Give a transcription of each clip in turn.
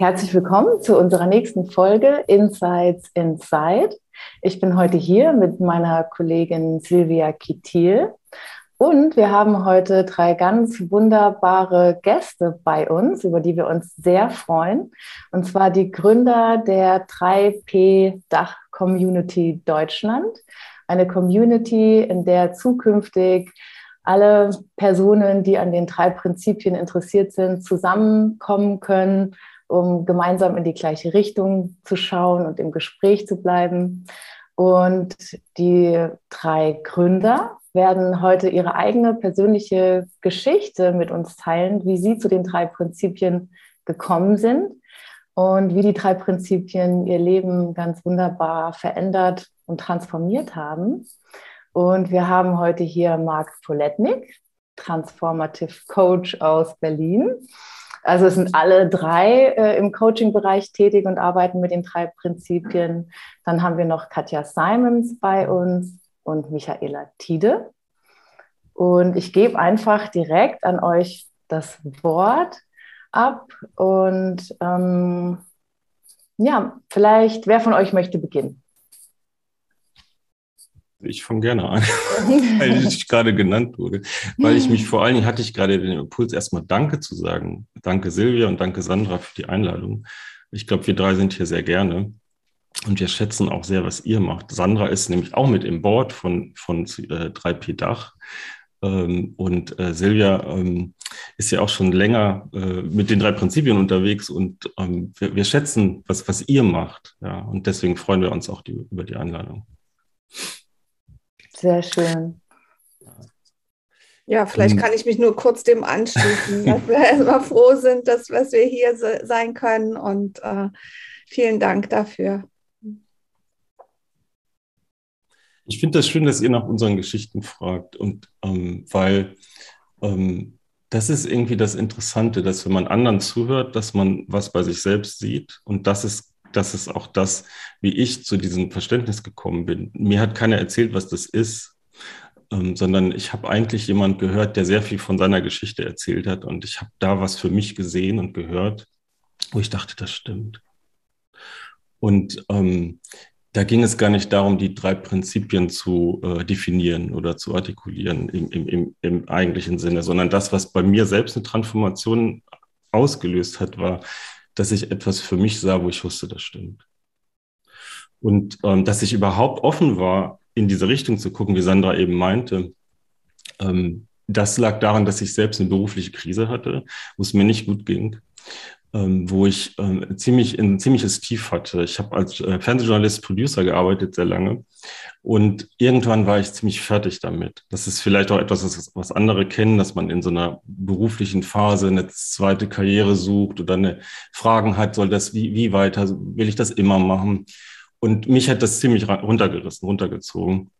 Herzlich willkommen zu unserer nächsten Folge Insights Inside. Ich bin heute hier mit meiner Kollegin Silvia Kittil und wir haben heute drei ganz wunderbare Gäste bei uns, über die wir uns sehr freuen. Und zwar die Gründer der 3P Dach Community Deutschland. Eine Community, in der zukünftig alle Personen, die an den drei Prinzipien interessiert sind, zusammenkommen können um gemeinsam in die gleiche Richtung zu schauen und im Gespräch zu bleiben. Und die drei Gründer werden heute ihre eigene persönliche Geschichte mit uns teilen, wie sie zu den drei Prinzipien gekommen sind und wie die drei Prinzipien ihr Leben ganz wunderbar verändert und transformiert haben. Und wir haben heute hier Marc Poletnik, Transformative Coach aus Berlin. Also es sind alle drei äh, im Coaching-Bereich tätig und arbeiten mit den drei Prinzipien. Dann haben wir noch Katja Simons bei uns und Michaela Tide. Und ich gebe einfach direkt an euch das Wort ab. Und ähm, ja, vielleicht, wer von euch möchte beginnen? Ich fange gerne an, weil ich gerade genannt wurde. Weil ich mich vor allen Dingen hatte ich gerade den Impuls, erstmal Danke zu sagen. Danke Silvia und danke Sandra für die Einladung. Ich glaube, wir drei sind hier sehr gerne. Und wir schätzen auch sehr, was ihr macht. Sandra ist nämlich auch mit im Board von, von äh, 3P Dach. Ähm, und äh, Silvia ähm, ist ja auch schon länger äh, mit den drei Prinzipien unterwegs und ähm, wir, wir, schätzen, was, was ihr macht. Ja, und deswegen freuen wir uns auch die, über die Einladung. Sehr schön. Ja, vielleicht kann ich mich nur kurz dem anschließen, dass wir erstmal froh sind, dass, dass wir hier sein können und äh, vielen Dank dafür. Ich finde das schön, dass ihr nach unseren Geschichten fragt und ähm, weil ähm, das ist irgendwie das Interessante, dass wenn man anderen zuhört, dass man was bei sich selbst sieht und das ist das ist auch das, wie ich zu diesem Verständnis gekommen bin. Mir hat keiner erzählt, was das ist, ähm, sondern ich habe eigentlich jemand gehört, der sehr viel von seiner Geschichte erzählt hat und ich habe da was für mich gesehen und gehört, wo ich dachte, das stimmt. Und ähm, da ging es gar nicht darum, die drei Prinzipien zu äh, definieren oder zu artikulieren im, im, im, im eigentlichen Sinne, sondern das, was bei mir selbst eine Transformation ausgelöst hat, war, dass ich etwas für mich sah, wo ich wusste, das stimmt. Und ähm, dass ich überhaupt offen war, in diese Richtung zu gucken, wie Sandra eben meinte, ähm, das lag daran, dass ich selbst eine berufliche Krise hatte, wo es mir nicht gut ging ähm, wo ich ähm, ziemlich ein ziemliches Tief hatte. Ich habe als äh, Fernsehjournalist, Producer gearbeitet sehr lange und irgendwann war ich ziemlich fertig damit. Das ist vielleicht auch etwas, was, was andere kennen, dass man in so einer beruflichen Phase eine zweite Karriere sucht oder eine Fragen hat, soll das wie, wie weiter, will ich das immer machen? Und mich hat das ziemlich runtergerissen, runtergezogen.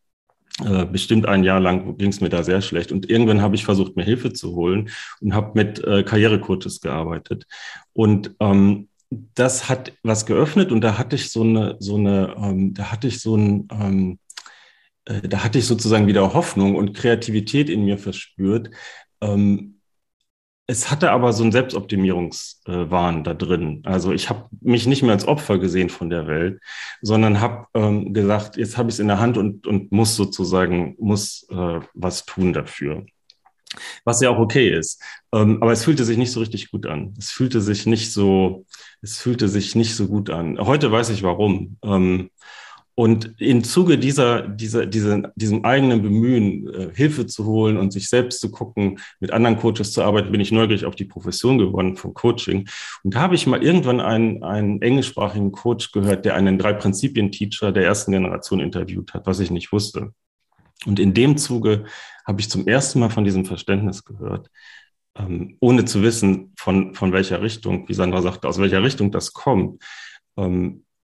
Äh, bestimmt ein Jahr lang ging es mir da sehr schlecht. Und irgendwann habe ich versucht, mir Hilfe zu holen und habe mit äh, Karrierecoaches gearbeitet. Und ähm, das hat was geöffnet und da hatte ich so eine, so eine, ähm, da hatte ich so ein, ähm, äh, da hatte ich sozusagen wieder Hoffnung und Kreativität in mir verspürt. Ähm, es hatte aber so einen Selbstoptimierungswahn da drin. Also ich habe mich nicht mehr als Opfer gesehen von der Welt, sondern habe ähm, gesagt, jetzt habe ich es in der Hand und, und muss sozusagen, muss äh, was tun dafür. Was ja auch okay ist. Ähm, aber es fühlte sich nicht so richtig gut an. Es fühlte sich nicht so, es fühlte sich nicht so gut an. Heute weiß ich warum. Ähm, und im Zuge dieser, dieser, dieser, diesem eigenen Bemühen, äh, Hilfe zu holen und sich selbst zu gucken, mit anderen Coaches zu arbeiten, bin ich neugierig auf die Profession geworden vom Coaching. Und da habe ich mal irgendwann einen, einen englischsprachigen Coach gehört, der einen Drei-Prinzipien-Teacher der ersten Generation interviewt hat, was ich nicht wusste. Und in dem Zuge habe ich zum ersten Mal von diesem Verständnis gehört, ähm, ohne zu wissen, von, von welcher Richtung, wie Sandra sagte, aus welcher Richtung das kommt.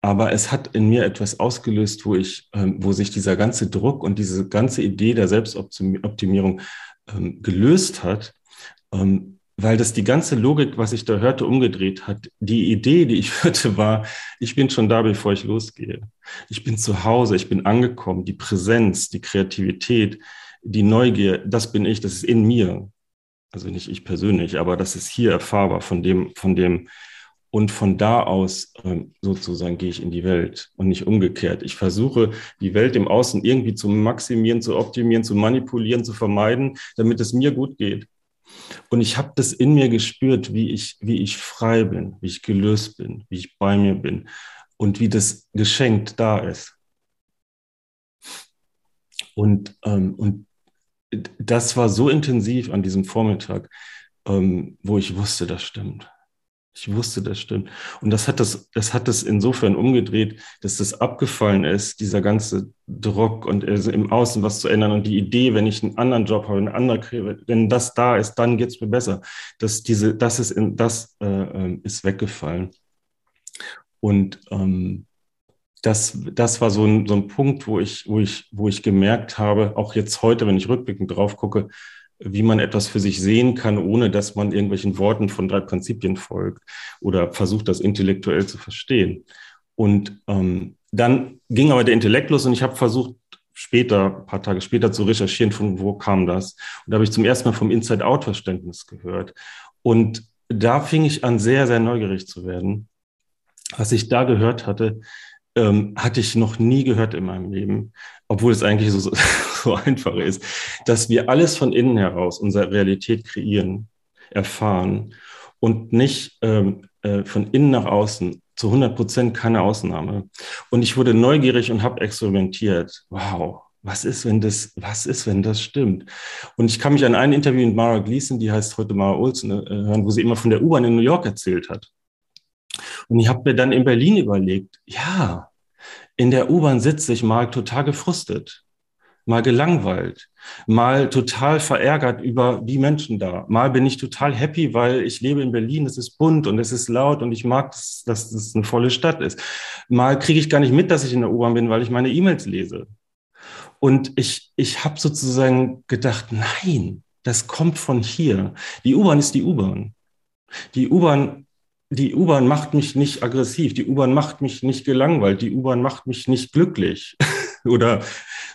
Aber es hat in mir etwas ausgelöst, wo ich, ähm, wo sich dieser ganze Druck und diese ganze Idee der Selbstoptimierung ähm, gelöst hat, ähm, weil das die ganze Logik, was ich da hörte, umgedreht hat. Die Idee, die ich hörte, war, ich bin schon da, bevor ich losgehe. Ich bin zu Hause, ich bin angekommen. Die Präsenz, die Kreativität, die Neugier, das bin ich, das ist in mir. Also nicht ich persönlich, aber das ist hier erfahrbar von dem, von dem, und von da aus ähm, sozusagen gehe ich in die Welt und nicht umgekehrt. Ich versuche, die Welt im Außen irgendwie zu maximieren, zu optimieren, zu manipulieren, zu vermeiden, damit es mir gut geht. Und ich habe das in mir gespürt, wie ich, wie ich frei bin, wie ich gelöst bin, wie ich bei mir bin und wie das geschenkt da ist. Und, ähm, und das war so intensiv an diesem Vormittag, ähm, wo ich wusste, das stimmt. Ich wusste, das stimmt. Und das hat das, das hat das insofern umgedreht, dass das abgefallen ist, dieser ganze Druck und also im Außen was zu ändern und die Idee, wenn ich einen anderen Job habe, eine andere kriege, wenn das da ist, dann geht es mir besser. Dass diese, das ist in, das äh, ähm, ist weggefallen. Und ähm, das, das war so ein, so ein Punkt, wo ich, wo ich, wo ich gemerkt habe, auch jetzt heute, wenn ich rückblickend drauf gucke, wie man etwas für sich sehen kann, ohne dass man irgendwelchen Worten von drei Prinzipien folgt oder versucht, das intellektuell zu verstehen. Und ähm, dann ging aber der Intellekt los und ich habe versucht, später, ein paar Tage später zu recherchieren, von wo kam das. Und da habe ich zum ersten Mal vom Inside-Out-Verständnis gehört. Und da fing ich an, sehr, sehr neugierig zu werden. Was ich da gehört hatte, ähm, hatte ich noch nie gehört in meinem Leben, obwohl es eigentlich so, so einfach ist, dass wir alles von innen heraus, unsere Realität kreieren, erfahren und nicht ähm, äh, von innen nach außen, zu 100 Prozent keine Ausnahme. Und ich wurde neugierig und habe experimentiert. Wow, was ist, wenn das, was ist, wenn das stimmt? Und ich kann mich an ein Interview mit Mara Gleason, die heißt heute Mara Olsen, äh, hören, wo sie immer von der U-Bahn in New York erzählt hat. Und ich habe mir dann in Berlin überlegt, ja, in der U-Bahn sitze ich mal total gefrustet mal gelangweilt, mal total verärgert über die Menschen da. Mal bin ich total happy, weil ich lebe in Berlin, es ist bunt und es ist laut und ich mag, dass, es eine volle Stadt ist. Mal kriege ich gar nicht mit, dass ich in der U-Bahn bin, weil ich meine E-Mails lese. Und ich, ich habe sozusagen gedacht, nein, das kommt von hier. Die U-Bahn ist die U-Bahn. Die U-Bahn die U-Bahn macht mich nicht aggressiv, die U-Bahn macht mich nicht gelangweilt, die U-Bahn macht mich nicht glücklich. oder,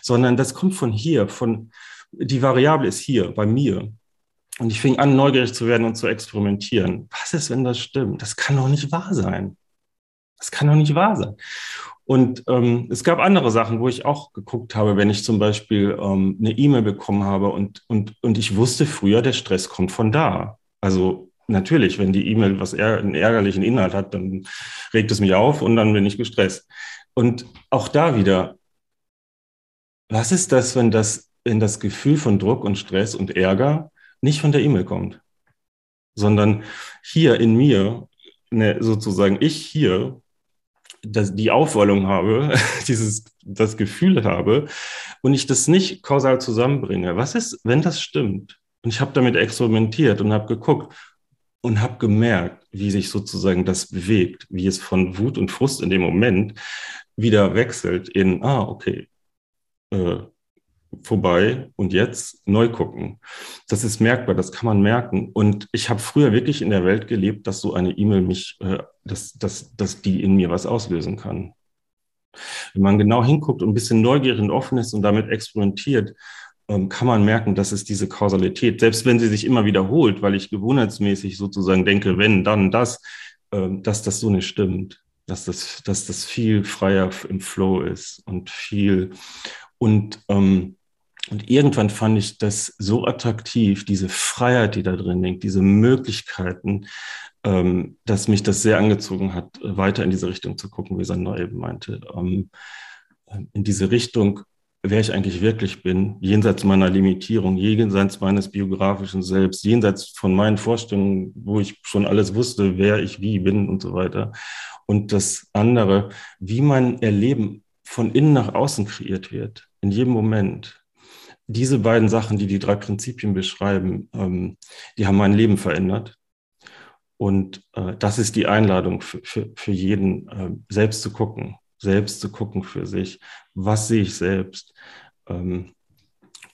sondern das kommt von hier, von, die Variable ist hier, bei mir. Und ich fing an, neugierig zu werden und zu experimentieren. Was ist, wenn das stimmt? Das kann doch nicht wahr sein. Das kann doch nicht wahr sein. Und ähm, es gab andere Sachen, wo ich auch geguckt habe, wenn ich zum Beispiel ähm, eine E-Mail bekommen habe und, und, und ich wusste früher, der Stress kommt von da. Also natürlich, wenn die E-Mail was einen ärgerlichen Inhalt hat, dann regt es mich auf und dann bin ich gestresst. Und auch da wieder, was ist das, wenn das, wenn das Gefühl von Druck und Stress und Ärger nicht von der E-Mail kommt, sondern hier in mir, ne, sozusagen ich hier, das, die Aufwallung habe, dieses, das Gefühl habe und ich das nicht kausal zusammenbringe. Was ist, wenn das stimmt? Und ich habe damit experimentiert und habe geguckt und habe gemerkt, wie sich sozusagen das bewegt, wie es von Wut und Frust in dem Moment wieder wechselt in, ah, okay, äh, vorbei und jetzt neu gucken. Das ist merkbar, das kann man merken. Und ich habe früher wirklich in der Welt gelebt, dass so eine E-Mail mich, äh, dass, dass, dass die in mir was auslösen kann. Wenn man genau hinguckt und ein bisschen neugierig und offen ist und damit experimentiert, ähm, kann man merken, dass es diese Kausalität, selbst wenn sie sich immer wiederholt, weil ich gewohnheitsmäßig sozusagen denke, wenn, dann das, äh, dass das so nicht stimmt, dass das, dass das viel freier im Flow ist und viel und, ähm, und irgendwann fand ich das so attraktiv, diese Freiheit, die da drin liegt, diese Möglichkeiten, ähm, dass mich das sehr angezogen hat, weiter in diese Richtung zu gucken, wie Sandra eben meinte. Ähm, in diese Richtung, wer ich eigentlich wirklich bin, jenseits meiner Limitierung, jenseits meines biografischen Selbst, jenseits von meinen Vorstellungen, wo ich schon alles wusste, wer ich wie bin und so weiter. Und das andere, wie mein Erleben von innen nach außen kreiert wird, in jedem Moment. diese beiden Sachen, die die drei Prinzipien beschreiben, ähm, die haben mein Leben verändert. Und äh, das ist die Einladung für, für, für jeden, äh, selbst zu gucken, selbst zu gucken für sich. Was sehe ich selbst? Ähm,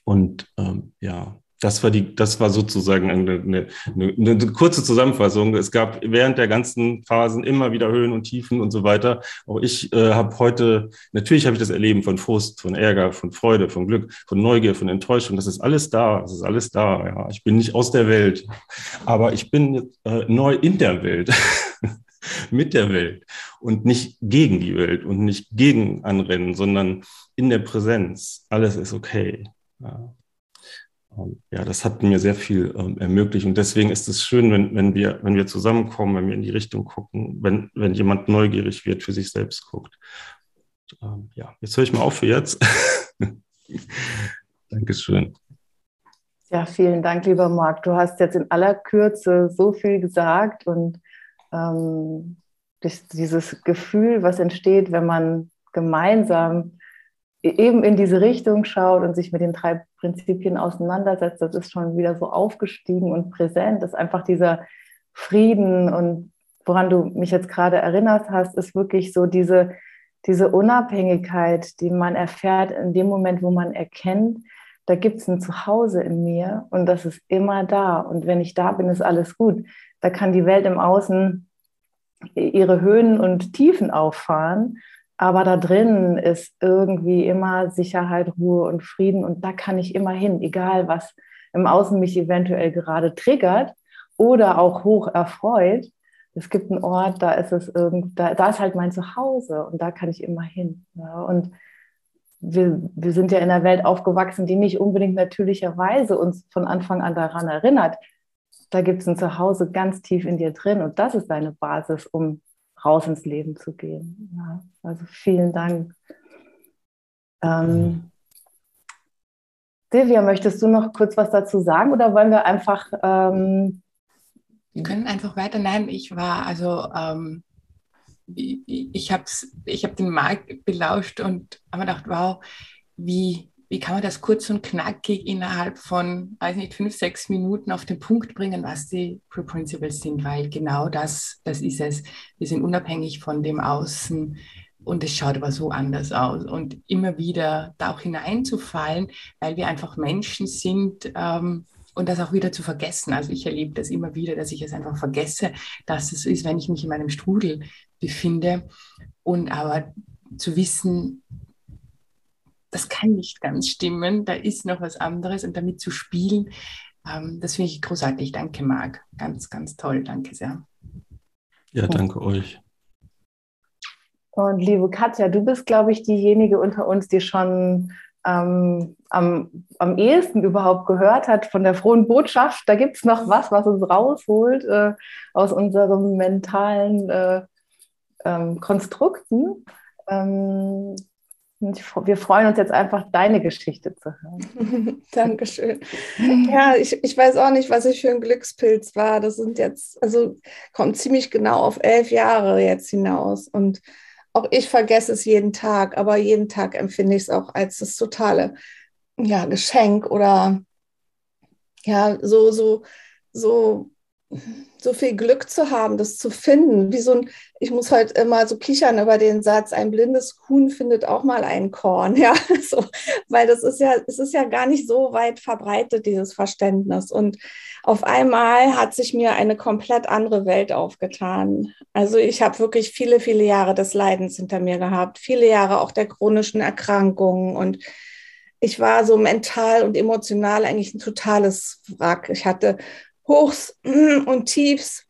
und ähm, ja, das war die, das war sozusagen eine, eine, eine, kurze Zusammenfassung. Es gab während der ganzen Phasen immer wieder Höhen und Tiefen und so weiter. Auch ich äh, habe heute, natürlich habe ich das Erleben von Frust, von Ärger, von Freude, von Glück, von Neugier, von Enttäuschung. Das ist alles da. Das ist alles da. Ja, ich bin nicht aus der Welt, aber ich bin äh, neu in der Welt. mit der Welt und nicht gegen die Welt und nicht gegen Anrennen, sondern in der Präsenz. Alles ist okay. Ja. Ähm, ja, das hat mir sehr viel ähm, ermöglicht. Und deswegen ist es schön, wenn, wenn, wir, wenn wir zusammenkommen, wenn wir in die Richtung gucken, wenn, wenn jemand neugierig wird, für sich selbst guckt. Ähm, ja, jetzt höre ich mal auf für jetzt. Dankeschön. Ja, vielen Dank, lieber Marc. Du hast jetzt in aller Kürze so viel gesagt und ähm, dieses Gefühl, was entsteht, wenn man gemeinsam eben in diese Richtung schaut und sich mit den drei Prinzipien auseinandersetzt, das ist schon wieder so aufgestiegen und präsent, dass einfach dieser Frieden und woran du mich jetzt gerade erinnert hast, ist wirklich so diese, diese Unabhängigkeit, die man erfährt in dem Moment, wo man erkennt, da gibt es ein Zuhause in mir und das ist immer da. Und wenn ich da bin, ist alles gut. Da kann die Welt im Außen ihre Höhen und Tiefen auffahren. Aber da drin ist irgendwie immer Sicherheit, Ruhe und Frieden und da kann ich immer hin, egal was im Außen mich eventuell gerade triggert oder auch hoch erfreut. Es gibt einen Ort, da ist es irgend, da, da ist halt mein Zuhause und da kann ich immer hin. Ja. Und wir, wir sind ja in einer Welt aufgewachsen, die nicht unbedingt natürlicherweise uns von Anfang an daran erinnert. Da gibt es ein Zuhause ganz tief in dir drin und das ist deine Basis, um raus ins Leben zu gehen. Ja, also vielen Dank. Ähm, Silvia, möchtest du noch kurz was dazu sagen oder wollen wir einfach. Ähm, wir können einfach weiter. Nein, ich war also. Ähm, ich ich habe ich hab den Markt belauscht und habe gedacht, wow, wie, wie kann man das kurz und knackig innerhalb von, weiß nicht, fünf, sechs Minuten auf den Punkt bringen, was die True Principles sind, weil genau das, das ist es. Wir sind unabhängig von dem Außen und es schaut aber so anders aus. Und immer wieder da auch hineinzufallen, weil wir einfach Menschen sind, ähm, und das auch wieder zu vergessen. Also ich erlebe das immer wieder, dass ich es einfach vergesse, dass es ist, wenn ich mich in meinem Strudel befinde. Und aber zu wissen, das kann nicht ganz stimmen, da ist noch was anderes und damit zu spielen, ähm, das finde ich großartig. Danke, Marc. Ganz, ganz toll. Danke sehr. Ja, danke euch. Und liebe Katja, du bist, glaube ich, diejenige unter uns, die schon ähm, am, am ehesten überhaupt gehört hat von der frohen Botschaft. Da gibt es noch was, was uns rausholt äh, aus unseren mentalen äh, ähm, Konstrukten. Ähm, wir freuen uns jetzt einfach, deine Geschichte zu hören. Dankeschön. Ja, ich, ich weiß auch nicht, was ich für ein Glückspilz war. Das sind jetzt, also kommt ziemlich genau auf elf Jahre jetzt hinaus. Und auch ich vergesse es jeden Tag, aber jeden Tag empfinde ich es auch als das totale ja, Geschenk oder ja, so, so, so so viel Glück zu haben, das zu finden. Wie so ein, ich muss halt immer so kichern über den Satz, ein blindes Huhn findet auch mal ein Korn. Ja, so, weil das ist ja, es ist ja gar nicht so weit verbreitet, dieses Verständnis. Und auf einmal hat sich mir eine komplett andere Welt aufgetan. Also ich habe wirklich viele, viele Jahre des Leidens hinter mir gehabt, viele Jahre auch der chronischen Erkrankungen und ich war so mental und emotional eigentlich ein totales Wrack. Ich hatte Hochs und Tiefs.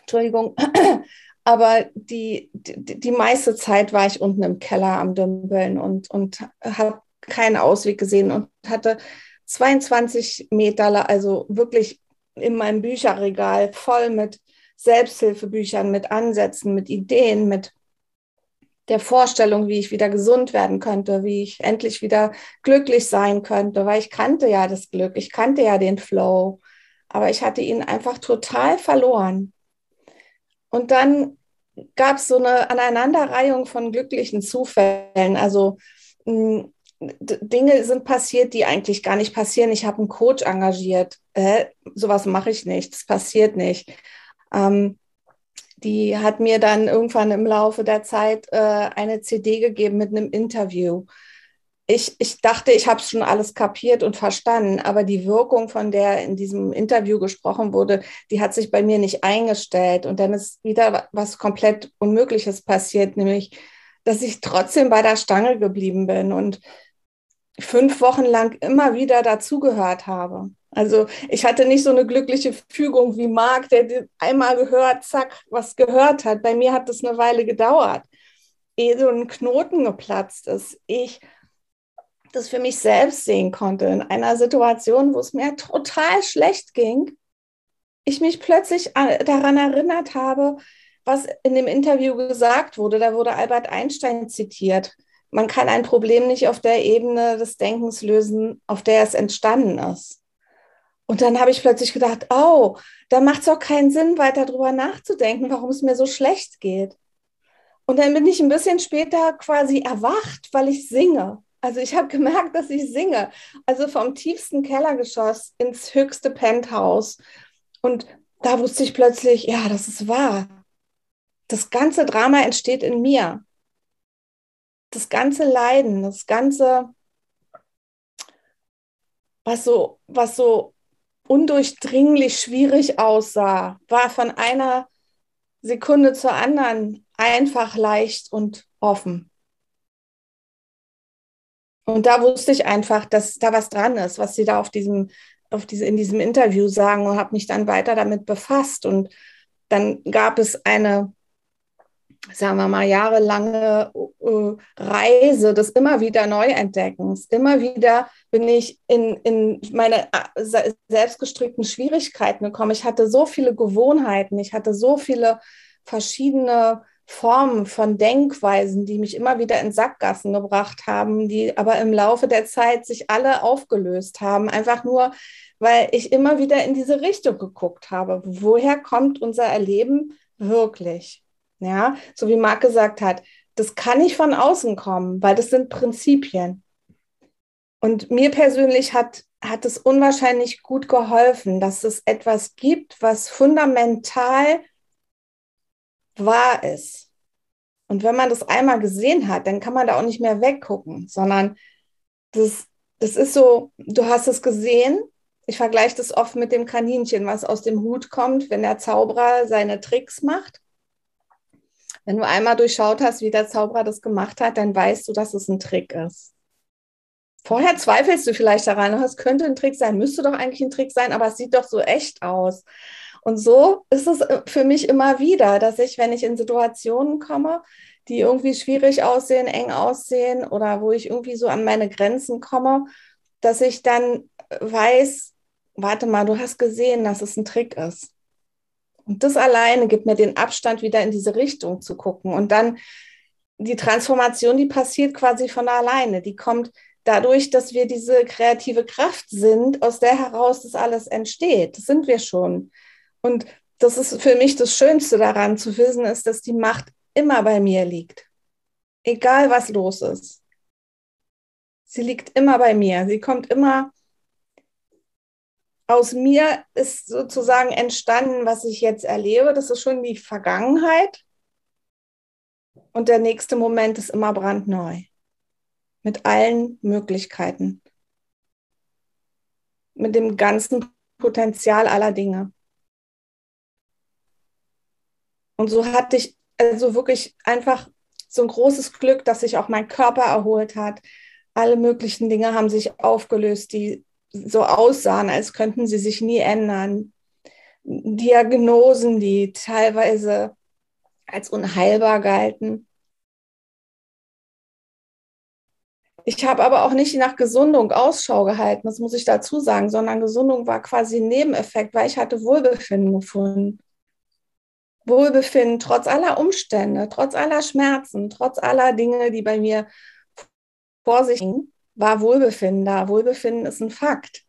Entschuldigung. Aber die, die, die meiste Zeit war ich unten im Keller am Dümpeln und, und habe keinen Ausweg gesehen und hatte 22 Meter, also wirklich in meinem Bücherregal voll mit Selbsthilfebüchern, mit Ansätzen, mit Ideen, mit der Vorstellung, wie ich wieder gesund werden könnte, wie ich endlich wieder glücklich sein könnte, weil ich kannte ja das Glück, ich kannte ja den Flow aber ich hatte ihn einfach total verloren. Und dann gab es so eine Aneinanderreihung von glücklichen Zufällen. Also hm, Dinge sind passiert, die eigentlich gar nicht passieren. Ich habe einen Coach engagiert. Äh, sowas mache ich nicht. Das passiert nicht. Ähm, die hat mir dann irgendwann im Laufe der Zeit äh, eine CD gegeben mit einem Interview. Ich, ich dachte, ich habe schon alles kapiert und verstanden, aber die Wirkung, von der in diesem Interview gesprochen wurde, die hat sich bei mir nicht eingestellt. Und dann ist wieder was komplett Unmögliches passiert, nämlich, dass ich trotzdem bei der Stange geblieben bin und fünf Wochen lang immer wieder dazugehört habe. Also ich hatte nicht so eine glückliche Fügung wie Marc, der einmal gehört, zack, was gehört hat. Bei mir hat das eine Weile gedauert, ehe so ein Knoten geplatzt ist. Ich das für mich selbst sehen konnte in einer Situation, wo es mir total schlecht ging. Ich mich plötzlich daran erinnert habe, was in dem Interview gesagt wurde. Da wurde Albert Einstein zitiert. Man kann ein Problem nicht auf der Ebene des Denkens lösen, auf der es entstanden ist. Und dann habe ich plötzlich gedacht, oh, da macht es auch keinen Sinn, weiter darüber nachzudenken, warum es mir so schlecht geht. Und dann bin ich ein bisschen später quasi erwacht, weil ich singe. Also ich habe gemerkt, dass ich singe. Also vom tiefsten Kellergeschoss ins höchste Penthouse. Und da wusste ich plötzlich, ja, das ist wahr. Das ganze Drama entsteht in mir. Das ganze Leiden, das ganze, was so, was so undurchdringlich schwierig aussah, war von einer Sekunde zur anderen einfach leicht und offen. Und da wusste ich einfach, dass da was dran ist, was sie da auf diesem, auf diese, in diesem Interview sagen und habe mich dann weiter damit befasst. Und dann gab es eine sagen wir mal, jahrelange äh, Reise des immer wieder Neuentdeckens. Immer wieder bin ich in, in meine äh, selbstgestrickten Schwierigkeiten gekommen. Ich hatte so viele Gewohnheiten, ich hatte so viele verschiedene Formen von Denkweisen, die mich immer wieder in Sackgassen gebracht haben, die aber im Laufe der Zeit sich alle aufgelöst haben. Einfach nur, weil ich immer wieder in diese Richtung geguckt habe. Woher kommt unser Erleben wirklich? Ja, so wie Marc gesagt hat, das kann nicht von außen kommen, weil das sind Prinzipien. Und mir persönlich hat, hat es unwahrscheinlich gut geholfen, dass es etwas gibt, was fundamental wahr ist. Und wenn man das einmal gesehen hat, dann kann man da auch nicht mehr weggucken, sondern das, das ist so, du hast es gesehen. Ich vergleiche das oft mit dem Kaninchen, was aus dem Hut kommt, wenn der Zauberer seine Tricks macht. Wenn du einmal durchschaut hast, wie der Zauberer das gemacht hat, dann weißt du, dass es ein Trick ist. Vorher zweifelst du vielleicht daran, es könnte ein Trick sein, müsste doch eigentlich ein Trick sein, aber es sieht doch so echt aus. Und so ist es äh, für mich immer wieder, dass ich, wenn ich in Situationen komme, die irgendwie schwierig aussehen, eng aussehen oder wo ich irgendwie so an meine Grenzen komme, dass ich dann weiß, warte mal, du hast gesehen, dass es ein Trick ist. Und das alleine gibt mir den Abstand, wieder in diese Richtung zu gucken. Und dann die Transformation, die passiert quasi von alleine. Die kommt dadurch, dass wir diese kreative Kraft sind, aus der heraus das alles entsteht. Das sind wir schon. Und das ist für mich das Schönste daran zu wissen, ist, dass die Macht immer bei mir liegt. Egal was los ist. Sie liegt immer bei mir. Sie kommt immer aus mir ist sozusagen entstanden, was ich jetzt erlebe. Das ist schon die Vergangenheit. Und der nächste Moment ist immer brandneu. Mit allen Möglichkeiten. Mit dem ganzen Potenzial aller Dinge. Und so hatte ich also wirklich einfach so ein großes Glück, dass sich auch mein Körper erholt hat. Alle möglichen Dinge haben sich aufgelöst, die so aussahen, als könnten sie sich nie ändern. Diagnosen, die teilweise als unheilbar galten. Ich habe aber auch nicht nach Gesundung Ausschau gehalten, das muss ich dazu sagen, sondern Gesundung war quasi ein Nebeneffekt, weil ich hatte Wohlbefinden gefunden. Wohlbefinden trotz aller Umstände, trotz aller Schmerzen, trotz aller Dinge, die bei mir vor sich gingen war Wohlbefinden da. Wohlbefinden ist ein Fakt.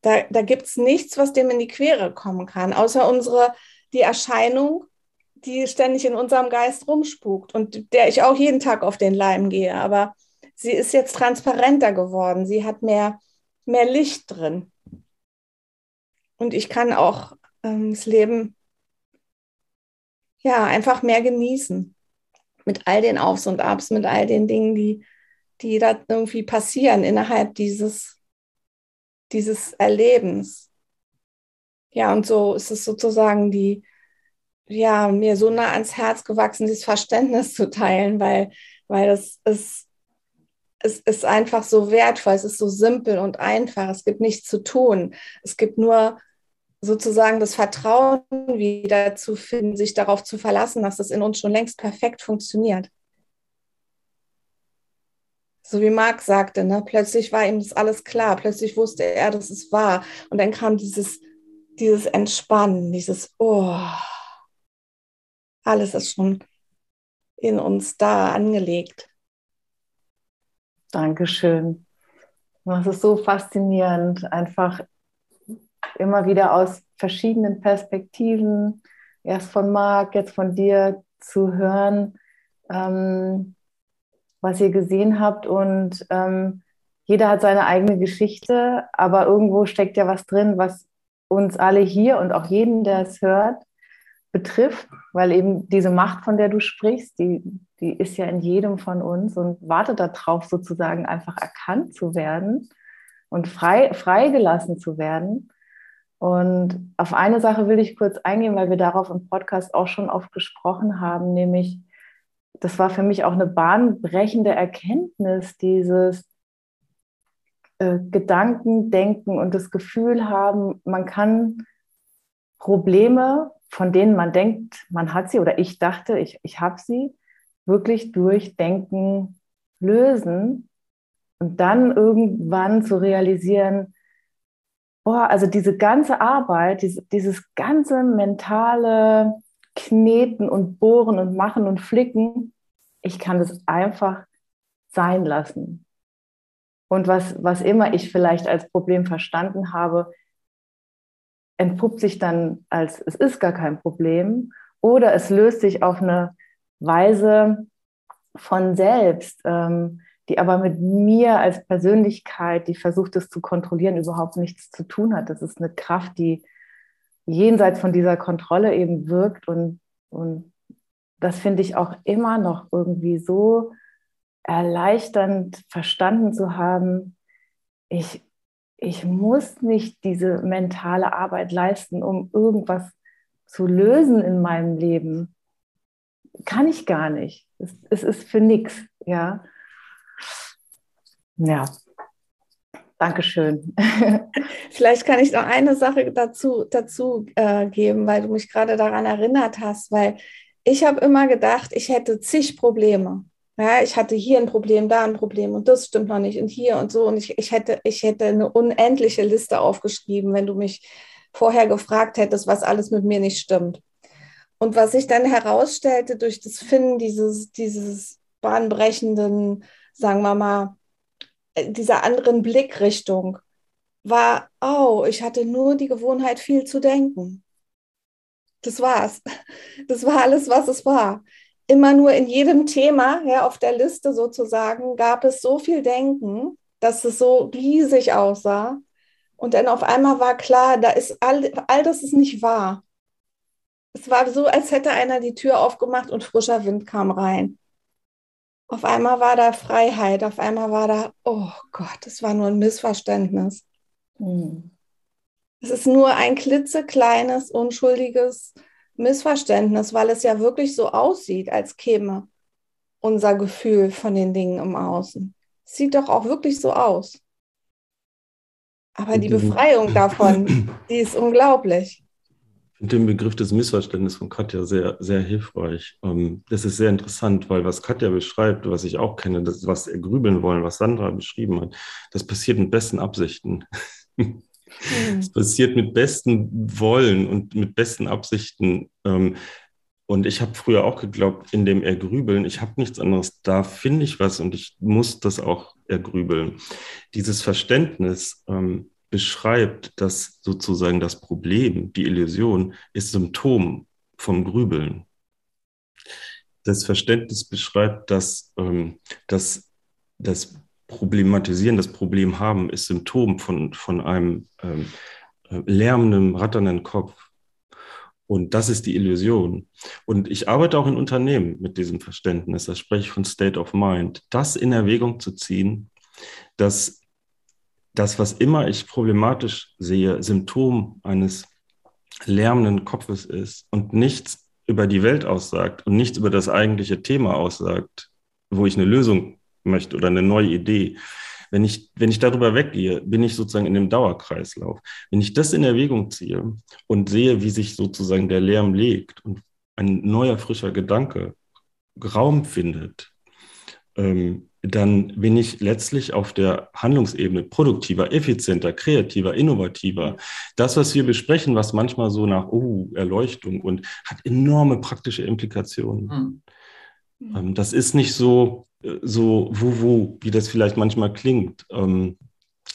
Da, da gibt es nichts, was dem in die Quere kommen kann, außer unsere, die Erscheinung die ständig in unserem Geist rumspukt und der ich auch jeden Tag auf den Leim gehe. Aber sie ist jetzt transparenter geworden. Sie hat mehr, mehr Licht drin. Und ich kann auch ähm, das Leben ja einfach mehr genießen. Mit all den Aufs und Abs, mit all den Dingen, die, die da irgendwie passieren innerhalb dieses, dieses Erlebens. Ja, und so ist es sozusagen die, ja, mir so nah ans Herz gewachsen, dieses Verständnis zu teilen, weil, weil das ist, es ist einfach so wertvoll, es ist so simpel und einfach, es gibt nichts zu tun. Es gibt nur sozusagen das Vertrauen wieder zu finden, sich darauf zu verlassen, dass das in uns schon längst perfekt funktioniert. So wie Marc sagte, ne? plötzlich war ihm das alles klar, plötzlich wusste er, dass es wahr. Und dann kam dieses, dieses Entspannen, dieses Oh, alles ist schon in uns da angelegt. Dankeschön. Das ist so faszinierend, einfach immer wieder aus verschiedenen Perspektiven, erst von Marc, jetzt von dir zu hören, ähm, was ihr gesehen habt. Und ähm, jeder hat seine eigene Geschichte, aber irgendwo steckt ja was drin, was uns alle hier und auch jeden, der es hört, betrifft, weil eben diese Macht, von der du sprichst, die, die ist ja in jedem von uns und wartet darauf, sozusagen einfach erkannt zu werden und frei, freigelassen zu werden. Und auf eine Sache will ich kurz eingehen, weil wir darauf im Podcast auch schon oft gesprochen haben, nämlich, das war für mich auch eine bahnbrechende Erkenntnis, dieses äh, Gedanken, Denken und das Gefühl haben, man kann Probleme von denen man denkt, man hat sie oder ich dachte, ich, ich habe sie, wirklich durch Denken lösen und dann irgendwann zu realisieren, boah, also diese ganze Arbeit, diese, dieses ganze mentale Kneten und Bohren und Machen und Flicken, ich kann das einfach sein lassen. Und was, was immer ich vielleicht als Problem verstanden habe, entpuppt sich dann als, es ist gar kein Problem oder es löst sich auf eine Weise von selbst, ähm, die aber mit mir als Persönlichkeit, die versucht es zu kontrollieren, überhaupt nichts zu tun hat. Das ist eine Kraft, die jenseits von dieser Kontrolle eben wirkt und, und das finde ich auch immer noch irgendwie so erleichternd verstanden zu haben. Ich ich muss nicht diese mentale Arbeit leisten, um irgendwas zu lösen in meinem Leben. Kann ich gar nicht. Es, es ist für nichts, ja. Ja. Dankeschön. Vielleicht kann ich noch eine Sache dazu, dazu äh, geben, weil du mich gerade daran erinnert hast, weil ich habe immer gedacht, ich hätte zig Probleme. Ja, ich hatte hier ein Problem, da ein Problem und das stimmt noch nicht und hier und so. Und ich, ich, hätte, ich hätte eine unendliche Liste aufgeschrieben, wenn du mich vorher gefragt hättest, was alles mit mir nicht stimmt. Und was sich dann herausstellte durch das Finden dieses, dieses bahnbrechenden, sagen wir mal, dieser anderen Blickrichtung, war, oh, ich hatte nur die Gewohnheit, viel zu denken. Das war's. Das war alles, was es war immer nur in jedem Thema, ja, auf der Liste sozusagen, gab es so viel Denken, dass es so riesig aussah. Und dann auf einmal war klar, da ist all, all das ist nicht wahr. Es war so, als hätte einer die Tür aufgemacht und frischer Wind kam rein. Auf einmal war da Freiheit, auf einmal war da, oh Gott, es war nur ein Missverständnis. Hm. Es ist nur ein klitzekleines, unschuldiges Missverständnis, weil es ja wirklich so aussieht, als käme unser Gefühl von den Dingen im Außen. Sieht doch auch wirklich so aus. Aber die Befreiung davon, die ist unglaublich. Den Begriff des Missverständnisses von Katja sehr, sehr hilfreich. Ähm, das ist sehr interessant, weil was Katja beschreibt, was ich auch kenne, das, was er grübeln wollen, was Sandra beschrieben hat, das passiert mit besten Absichten. Mhm. Es passiert mit bestem Wollen und mit besten Absichten. Ähm, und ich habe früher auch geglaubt, in dem Ergrübeln, ich habe nichts anderes, da finde ich was und ich muss das auch ergrübeln. Dieses Verständnis ähm, beschreibt, dass sozusagen das Problem, die Illusion, ist Symptom vom Grübeln. das Verständnis beschreibt, dass, ähm, dass das Problematisieren, das Problem haben, ist Symptom von, von einem ähm, äh, lärmenden, ratternden Kopf. Und das ist die Illusion. Und ich arbeite auch in Unternehmen mit diesem Verständnis. Da spreche ich von State of Mind. Das in Erwägung zu ziehen, dass das, was immer ich problematisch sehe, Symptom eines lärmenden Kopfes ist und nichts über die Welt aussagt und nichts über das eigentliche Thema aussagt, wo ich eine Lösung möchte oder eine neue Idee. Wenn ich, wenn ich darüber weggehe, bin ich sozusagen in dem Dauerkreislauf. Wenn ich das in Erwägung ziehe und sehe, wie sich sozusagen der Lärm legt und ein neuer, frischer Gedanke Raum findet, ähm, dann bin ich letztlich auf der Handlungsebene produktiver, effizienter, kreativer, innovativer. Das, was wir besprechen, was manchmal so nach oh, Erleuchtung und hat enorme praktische Implikationen. Mhm. Das ist nicht so, äh, so wuhu, wie das vielleicht manchmal klingt. Ähm,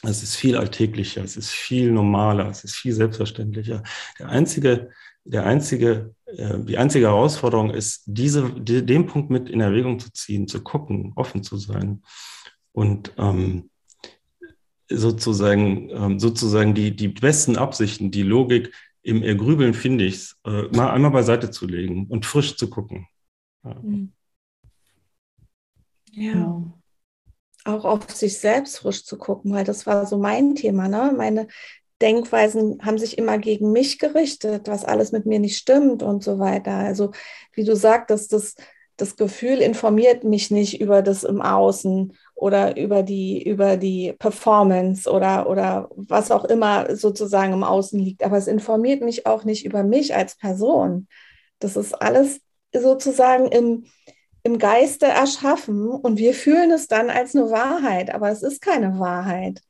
es ist viel alltäglicher, es ist viel normaler, es ist viel selbstverständlicher. Der einzige der einzige, äh, die einzige Herausforderung ist, diese, die, den Punkt mit in Erwägung zu ziehen, zu gucken, offen zu sein und ähm, sozusagen, ähm, sozusagen die, die besten Absichten, die Logik im Ergrübeln finde ich äh, mal einmal beiseite zu legen und frisch zu gucken. Ja. Mhm. ja. Auch auf sich selbst frisch zu gucken, weil das war so mein Thema, ne? Meine, Denkweisen haben sich immer gegen mich gerichtet, was alles mit mir nicht stimmt und so weiter. Also wie du sagtest, das, das Gefühl informiert mich nicht über das im Außen oder über die, über die Performance oder, oder was auch immer sozusagen im Außen liegt. Aber es informiert mich auch nicht über mich als Person. Das ist alles sozusagen im, im Geiste erschaffen und wir fühlen es dann als eine Wahrheit, aber es ist keine Wahrheit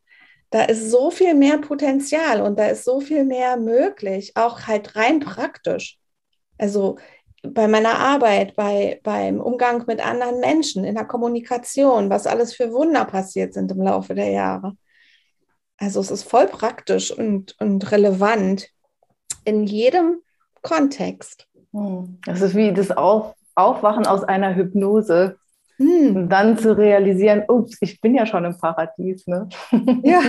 da ist so viel mehr Potenzial und da ist so viel mehr möglich, auch halt rein praktisch. Also bei meiner Arbeit, bei, beim Umgang mit anderen Menschen, in der Kommunikation, was alles für Wunder passiert sind im Laufe der Jahre. Also es ist voll praktisch und, und relevant in jedem Kontext. Hm. Das ist wie das Aufwachen aus einer Hypnose. Hm. Und dann zu realisieren, ups, ich bin ja schon im Paradies. Ne? Ja.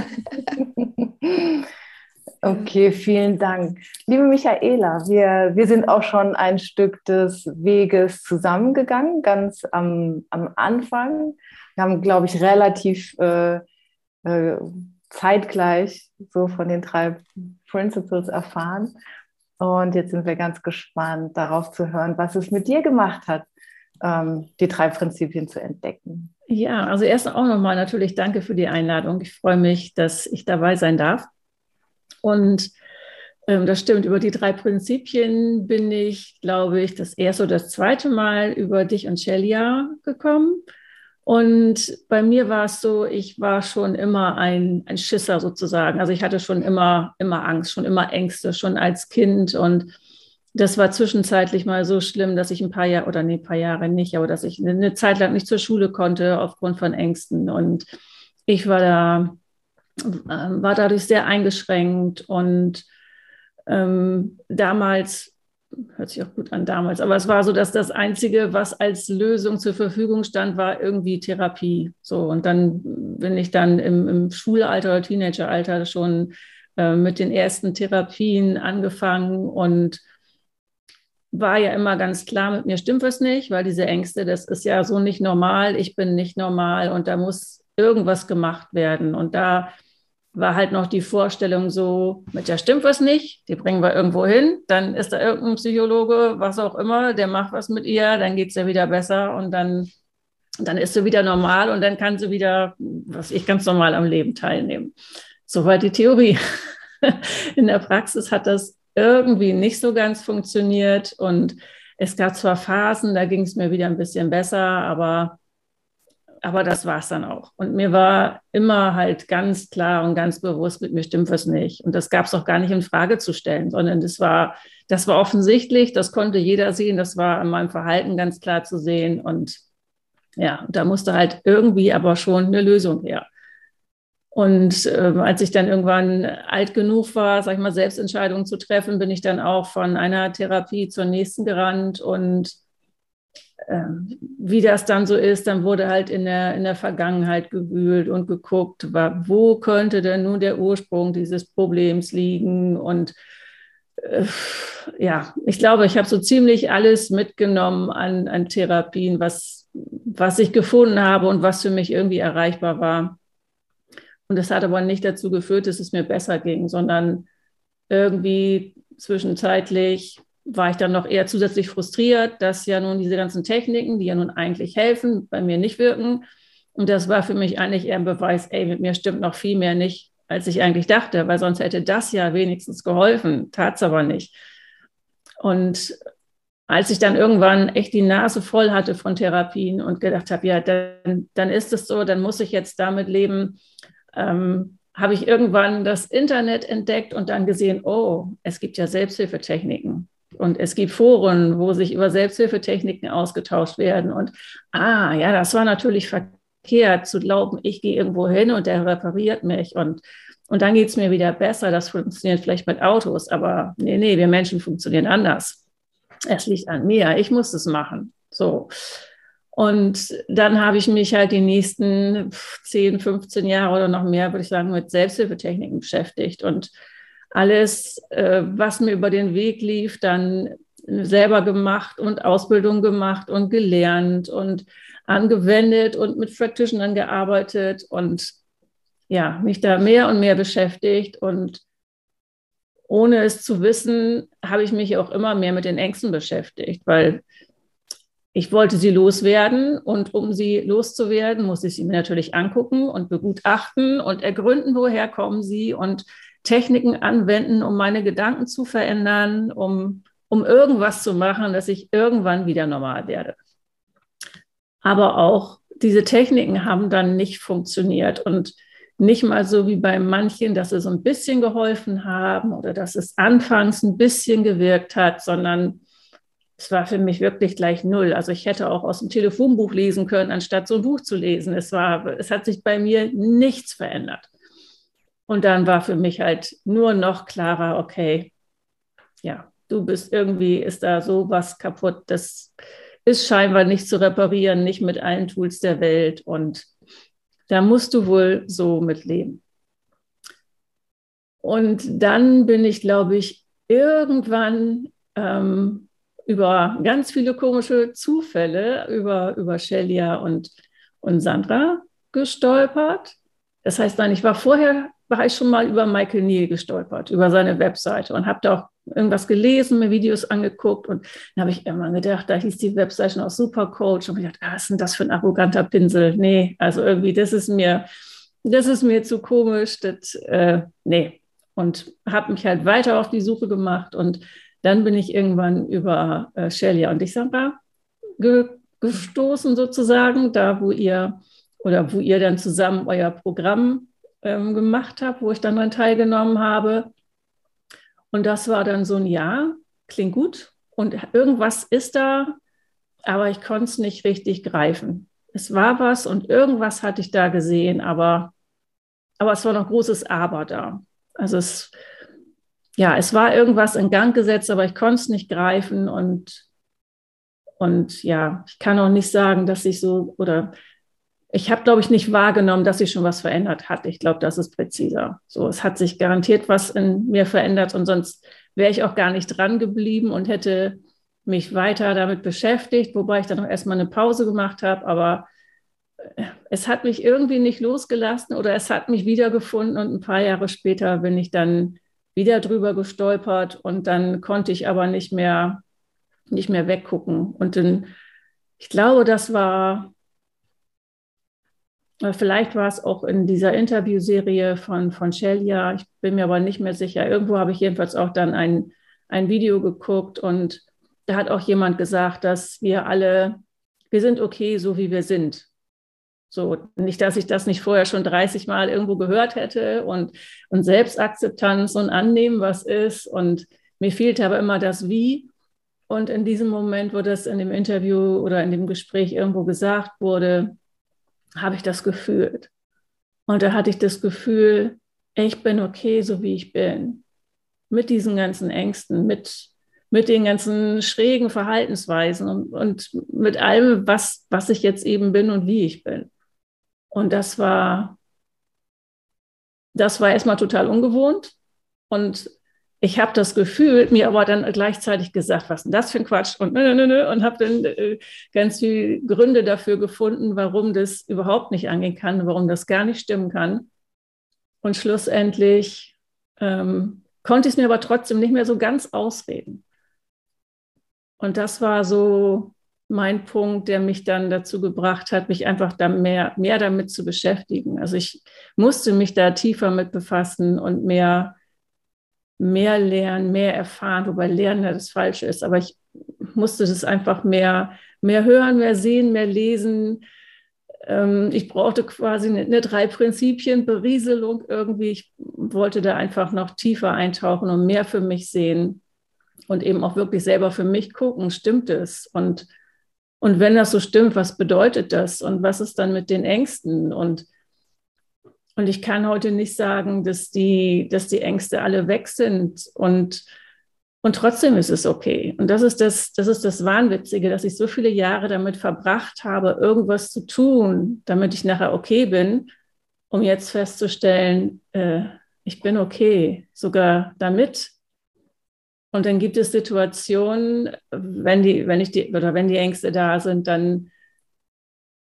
okay, vielen Dank. Liebe Michaela, wir, wir sind auch schon ein Stück des Weges zusammengegangen, ganz am, am Anfang. Wir haben, glaube ich, relativ äh, äh, zeitgleich so von den drei Principles erfahren. Und jetzt sind wir ganz gespannt, darauf zu hören, was es mit dir gemacht hat, ähm, die drei Prinzipien zu entdecken. Ja, also erst auch nochmal natürlich danke für die Einladung. Ich freue mich, dass ich dabei sein darf. Und ähm, das stimmt, über die drei Prinzipien bin ich, glaube ich, das erste oder das zweite Mal über dich und Shelia gekommen. Und bei mir war es so, ich war schon immer ein, ein Schisser sozusagen. Also ich hatte schon immer, immer Angst, schon immer Ängste, schon als Kind. Und das war zwischenzeitlich mal so schlimm, dass ich ein paar Jahre, oder nee, ein paar Jahre nicht, aber dass ich eine Zeit lang nicht zur Schule konnte aufgrund von Ängsten. Und ich war da, äh, war dadurch sehr eingeschränkt und ähm, damals, hört sich auch gut an damals, aber es war so, dass das Einzige, was als Lösung zur Verfügung stand, war irgendwie Therapie. So, und dann bin ich dann im, im Schulalter oder Teenageralter schon äh, mit den ersten Therapien angefangen und war ja immer ganz klar, mit mir stimmt was nicht, weil diese Ängste, das ist ja so nicht normal, ich bin nicht normal und da muss irgendwas gemacht werden. Und da war halt noch die Vorstellung so, mit der stimmt was nicht, die bringen wir irgendwo hin, dann ist da irgendein Psychologe, was auch immer, der macht was mit ihr, dann geht es ja wieder besser und dann, dann ist sie wieder normal und dann kann sie wieder, was ich ganz normal am Leben teilnehmen. Soweit die Theorie. In der Praxis hat das irgendwie nicht so ganz funktioniert. Und es gab zwar Phasen, da ging es mir wieder ein bisschen besser, aber, aber das war es dann auch. Und mir war immer halt ganz klar und ganz bewusst, mit mir stimmt was nicht. Und das gab es auch gar nicht in Frage zu stellen, sondern das war, das war offensichtlich, das konnte jeder sehen, das war in meinem Verhalten ganz klar zu sehen. Und ja, da musste halt irgendwie aber schon eine Lösung her. Und äh, als ich dann irgendwann alt genug war, sag ich mal, Selbstentscheidungen zu treffen, bin ich dann auch von einer Therapie zur nächsten gerannt und ähm, wie das dann so ist, dann wurde halt in der, in der Vergangenheit gewühlt und geguckt, wo könnte denn nun der Ursprung dieses Problems liegen und äh, ja, ich glaube, ich habe so ziemlich alles mitgenommen an, an Therapien, was, was ich gefunden habe und was für mich irgendwie erreichbar war. Und das hat aber nicht dazu geführt, dass es mir besser ging, sondern irgendwie zwischenzeitlich war ich dann noch eher zusätzlich frustriert, dass ja nun diese ganzen Techniken, die ja nun eigentlich helfen, bei mir nicht wirken. Und das war für mich eigentlich eher ein Beweis, ey, mit mir stimmt noch viel mehr nicht, als ich eigentlich dachte, weil sonst hätte das ja wenigstens geholfen, tat es aber nicht. Und als ich dann irgendwann echt die Nase voll hatte von Therapien und gedacht habe, ja, dann, dann ist es so, dann muss ich jetzt damit leben, ähm, habe ich irgendwann das Internet entdeckt und dann gesehen, oh, es gibt ja Selbsthilfetechniken. Und es gibt Foren, wo sich über Selbsthilfetechniken ausgetauscht werden. Und ah, ja, das war natürlich verkehrt zu glauben, ich gehe irgendwo hin und der repariert mich und, und dann geht es mir wieder besser. Das funktioniert vielleicht mit Autos, aber nee, nee, wir Menschen funktionieren anders. Es liegt an mir, ich muss es machen. So. Und dann habe ich mich halt die nächsten 10, 15 Jahre oder noch mehr, würde ich sagen, mit Selbsthilfetechniken beschäftigt und alles, äh, was mir über den Weg lief, dann selber gemacht und Ausbildung gemacht und gelernt und angewendet und mit Practitionern gearbeitet und ja, mich da mehr und mehr beschäftigt. Und ohne es zu wissen, habe ich mich auch immer mehr mit den Ängsten beschäftigt, weil ich wollte sie loswerden und um sie loszuwerden, muss ich sie mir natürlich angucken und begutachten und ergründen, woher kommen sie und Techniken anwenden, um meine Gedanken zu verändern, um, um irgendwas zu machen, dass ich irgendwann wieder normal werde. Aber auch diese Techniken haben dann nicht funktioniert und nicht mal so wie bei manchen, dass sie so ein bisschen geholfen haben oder dass es anfangs ein bisschen gewirkt hat, sondern es war für mich wirklich gleich null. Also ich hätte auch aus dem Telefonbuch lesen können, anstatt so ein Buch zu lesen. Es war, es hat sich bei mir nichts verändert. Und dann war für mich halt nur noch klarer, okay, ja, du bist irgendwie, ist da so was kaputt, das ist scheinbar nicht zu reparieren, nicht mit allen Tools der Welt. Und da musst du wohl so mit leben. Und dann bin ich, glaube ich, irgendwann ähm, über ganz viele komische Zufälle über, über Shelia und, und Sandra gestolpert. Das heißt, nein, ich war vorher, war ich schon mal über Michael Neal gestolpert, über seine Webseite und habe da auch irgendwas gelesen, mir Videos angeguckt und dann habe ich immer gedacht, da hieß die Webseite noch Supercoach und ich dachte, ah, was ist denn das für ein arroganter Pinsel? Nee, also irgendwie, das ist mir, das ist mir zu komisch, das, äh, nee. Und habe mich halt weiter auf die Suche gemacht und dann bin ich irgendwann über äh, Shelia und Sandra ge gestoßen sozusagen, da wo ihr oder wo ihr dann zusammen euer Programm ähm, gemacht habt, wo ich dann daran teilgenommen habe. Und das war dann so ein Ja, klingt gut. Und irgendwas ist da, aber ich konnte es nicht richtig greifen. Es war was und irgendwas hatte ich da gesehen, aber, aber es war noch großes Aber da. Also es, ja, es war irgendwas in Gang gesetzt, aber ich konnte es nicht greifen und, und ja, ich kann auch nicht sagen, dass ich so oder ich habe, glaube ich, nicht wahrgenommen, dass sich schon was verändert hat. Ich glaube, das ist präziser. So, es hat sich garantiert was in mir verändert und sonst wäre ich auch gar nicht dran geblieben und hätte mich weiter damit beschäftigt, wobei ich dann auch erstmal eine Pause gemacht habe. Aber äh, es hat mich irgendwie nicht losgelassen oder es hat mich wiedergefunden und ein paar Jahre später bin ich dann wieder drüber gestolpert und dann konnte ich aber nicht mehr, nicht mehr weggucken. Und dann, ich glaube, das war Vielleicht war es auch in dieser Interviewserie von, von Shelia, ich bin mir aber nicht mehr sicher. Irgendwo habe ich jedenfalls auch dann ein, ein Video geguckt und da hat auch jemand gesagt, dass wir alle, wir sind okay, so wie wir sind. So, nicht, dass ich das nicht vorher schon 30 Mal irgendwo gehört hätte und, und Selbstakzeptanz und annehmen, was ist. Und mir fehlte aber immer das Wie. Und in diesem Moment, wo das in dem Interview oder in dem Gespräch irgendwo gesagt wurde, habe ich das gefühlt. Und da hatte ich das Gefühl, ich bin okay, so wie ich bin. Mit diesen ganzen Ängsten, mit, mit den ganzen schrägen Verhaltensweisen und, und mit allem, was, was ich jetzt eben bin und wie ich bin. Und das war, das war erstmal total ungewohnt. Und ich habe das Gefühl, mir aber dann gleichzeitig gesagt, was denn das für ein Quatsch und nö, nö, nö, und habe dann äh, ganz viele Gründe dafür gefunden, warum das überhaupt nicht angehen kann, warum das gar nicht stimmen kann. Und schlussendlich ähm, konnte ich es mir aber trotzdem nicht mehr so ganz ausreden. Und das war so mein Punkt, der mich dann dazu gebracht hat, mich einfach da mehr, mehr damit zu beschäftigen. Also ich musste mich da tiefer mit befassen und mehr, mehr lernen, mehr erfahren, wobei Lernen ja das Falsche ist. Aber ich musste das einfach mehr, mehr hören, mehr sehen, mehr lesen. Ähm, ich brauchte quasi eine, drei Prinzipien Berieselung irgendwie. Ich wollte da einfach noch tiefer eintauchen und mehr für mich sehen und eben auch wirklich selber für mich gucken, stimmt es? Und, und wenn das so stimmt, was bedeutet das? Und was ist dann mit den Ängsten? Und, und ich kann heute nicht sagen, dass die, dass die Ängste alle weg sind und, und trotzdem ist es okay. Und das ist das, das ist das Wahnwitzige, dass ich so viele Jahre damit verbracht habe, irgendwas zu tun, damit ich nachher okay bin, um jetzt festzustellen, äh, ich bin okay, sogar damit, und dann gibt es Situationen, wenn die, wenn ich die, oder wenn die Ängste da sind, dann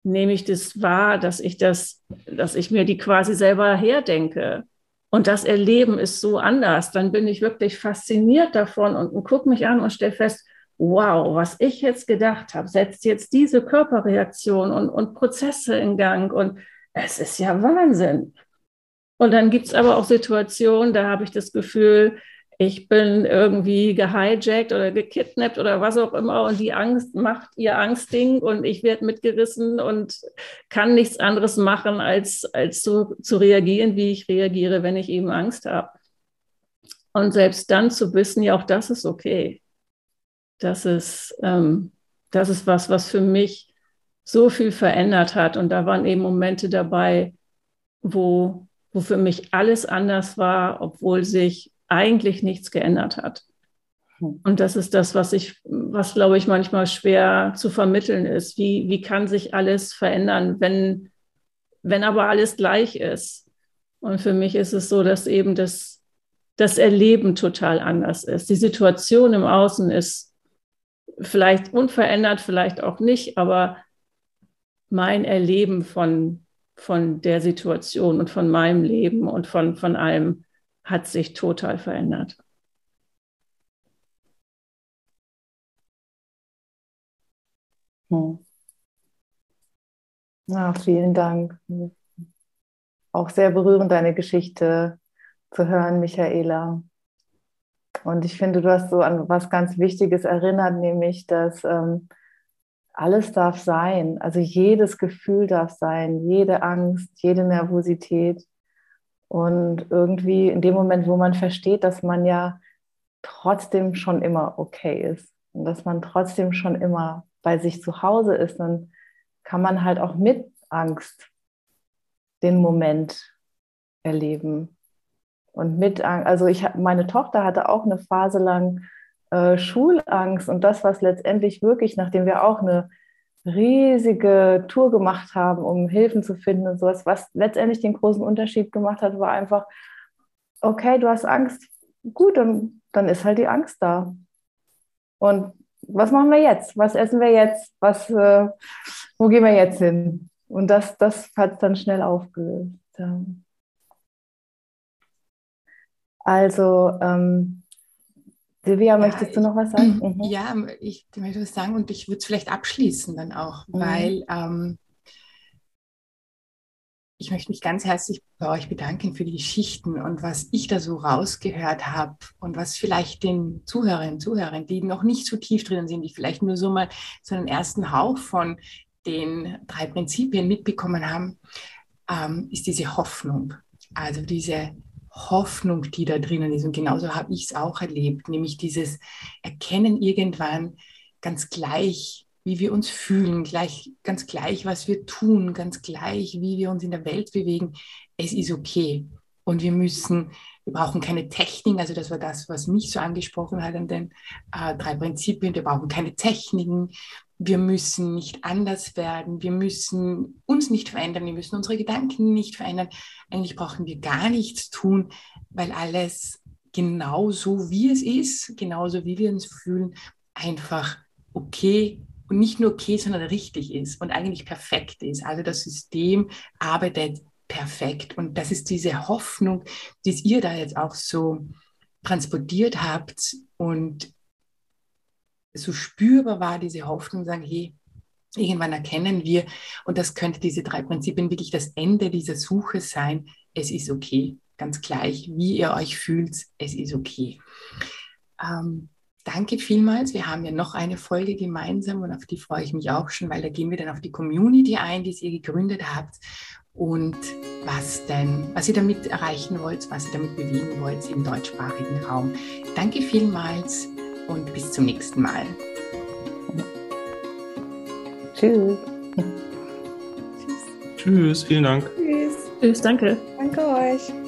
nehme ich das wahr, dass ich das, dass ich mir die quasi selber herdenke. Und das Erleben ist so anders. Dann bin ich wirklich fasziniert davon und, gucke mich an und stelle fest, wow, was ich jetzt gedacht habe, setzt jetzt diese Körperreaktion und, und Prozesse in Gang. Und es ist ja Wahnsinn. Und dann gibt es aber auch Situationen, da habe ich das Gefühl, ich bin irgendwie gehijackt oder gekidnappt oder was auch immer und die Angst macht ihr Angstding und ich werde mitgerissen und kann nichts anderes machen, als, als zu, zu reagieren, wie ich reagiere, wenn ich eben Angst habe. Und selbst dann zu wissen, ja, auch das ist okay. Das ist, ähm, das ist was, was für mich so viel verändert hat. Und da waren eben Momente dabei, wo, wo für mich alles anders war, obwohl sich eigentlich nichts geändert hat. Hm. Und das ist das, was ich, was glaube ich manchmal schwer zu vermitteln ist. Wie, wie kann sich alles verändern, wenn, wenn aber alles gleich ist? Und für mich ist es so, dass eben das, das Erleben total anders ist. Die Situation im Außen ist vielleicht unverändert, vielleicht auch nicht, aber mein Erleben von, von der Situation und von meinem Leben und von, von allem hat sich total verändert. Hm. Ja, vielen Dank. Auch sehr berührend, deine Geschichte zu hören, Michaela. Und ich finde, du hast so an was ganz Wichtiges erinnert, nämlich, dass ähm, alles darf sein. Also jedes Gefühl darf sein, jede Angst, jede Nervosität. Und irgendwie in dem Moment, wo man versteht, dass man ja trotzdem schon immer okay ist und dass man trotzdem schon immer bei sich zu Hause ist, dann kann man halt auch mit Angst den Moment erleben. Und mit Angst, also ich meine Tochter hatte auch eine Phase lang äh, Schulangst und das, was letztendlich wirklich, nachdem wir auch eine riesige Tour gemacht haben, um Hilfen zu finden und sowas. Was letztendlich den großen Unterschied gemacht hat, war einfach, okay, du hast Angst, gut, dann, dann ist halt die Angst da. Und was machen wir jetzt? Was essen wir jetzt? Was, äh, wo gehen wir jetzt hin? Und das, das hat es dann schnell aufgelöst. Also, ähm, Silvia, ja, möchtest du noch was sagen? Mhm. Ja, ich möchte was sagen und ich würde es vielleicht abschließen dann auch, mhm. weil ähm, ich möchte mich ganz herzlich bei euch bedanken für die Geschichten und was ich da so rausgehört habe und was vielleicht den Zuhörerinnen und Zuhörern, die noch nicht so tief drin sind, die vielleicht nur so mal so einen ersten Hauch von den drei Prinzipien mitbekommen haben, ähm, ist diese Hoffnung. Also diese Hoffnung, die da drinnen ist. Und genauso habe ich es auch erlebt, nämlich dieses Erkennen irgendwann ganz gleich, wie wir uns fühlen, gleich, ganz gleich, was wir tun, ganz gleich, wie wir uns in der Welt bewegen. Es ist okay. Und wir müssen, wir brauchen keine Techniken, also das war das, was mich so angesprochen hat an den äh, drei Prinzipien. Wir brauchen keine Techniken, wir müssen nicht anders werden, wir müssen uns nicht verändern, wir müssen unsere Gedanken nicht verändern. Eigentlich brauchen wir gar nichts tun, weil alles genauso wie es ist, genauso wie wir uns fühlen, einfach okay und nicht nur okay, sondern richtig ist und eigentlich perfekt ist. Also das System arbeitet perfekt. Und das ist diese Hoffnung, die ihr da jetzt auch so transportiert habt und so spürbar war diese Hoffnung, sagen, hey, irgendwann erkennen wir, und das könnte diese drei Prinzipien wirklich das Ende dieser Suche sein, es ist okay, ganz gleich, wie ihr euch fühlt, es ist okay. Ähm, danke vielmals. Wir haben ja noch eine Folge gemeinsam und auf die freue ich mich auch schon, weil da gehen wir dann auf die Community ein, die ihr gegründet habt und was denn, was ihr damit erreichen wollt, was ihr damit bewegen wollt im deutschsprachigen Raum. Danke vielmals und bis zum nächsten Mal. Tschüss. Tschüss, vielen Dank. Tschüss. Tschüss, danke. Danke euch.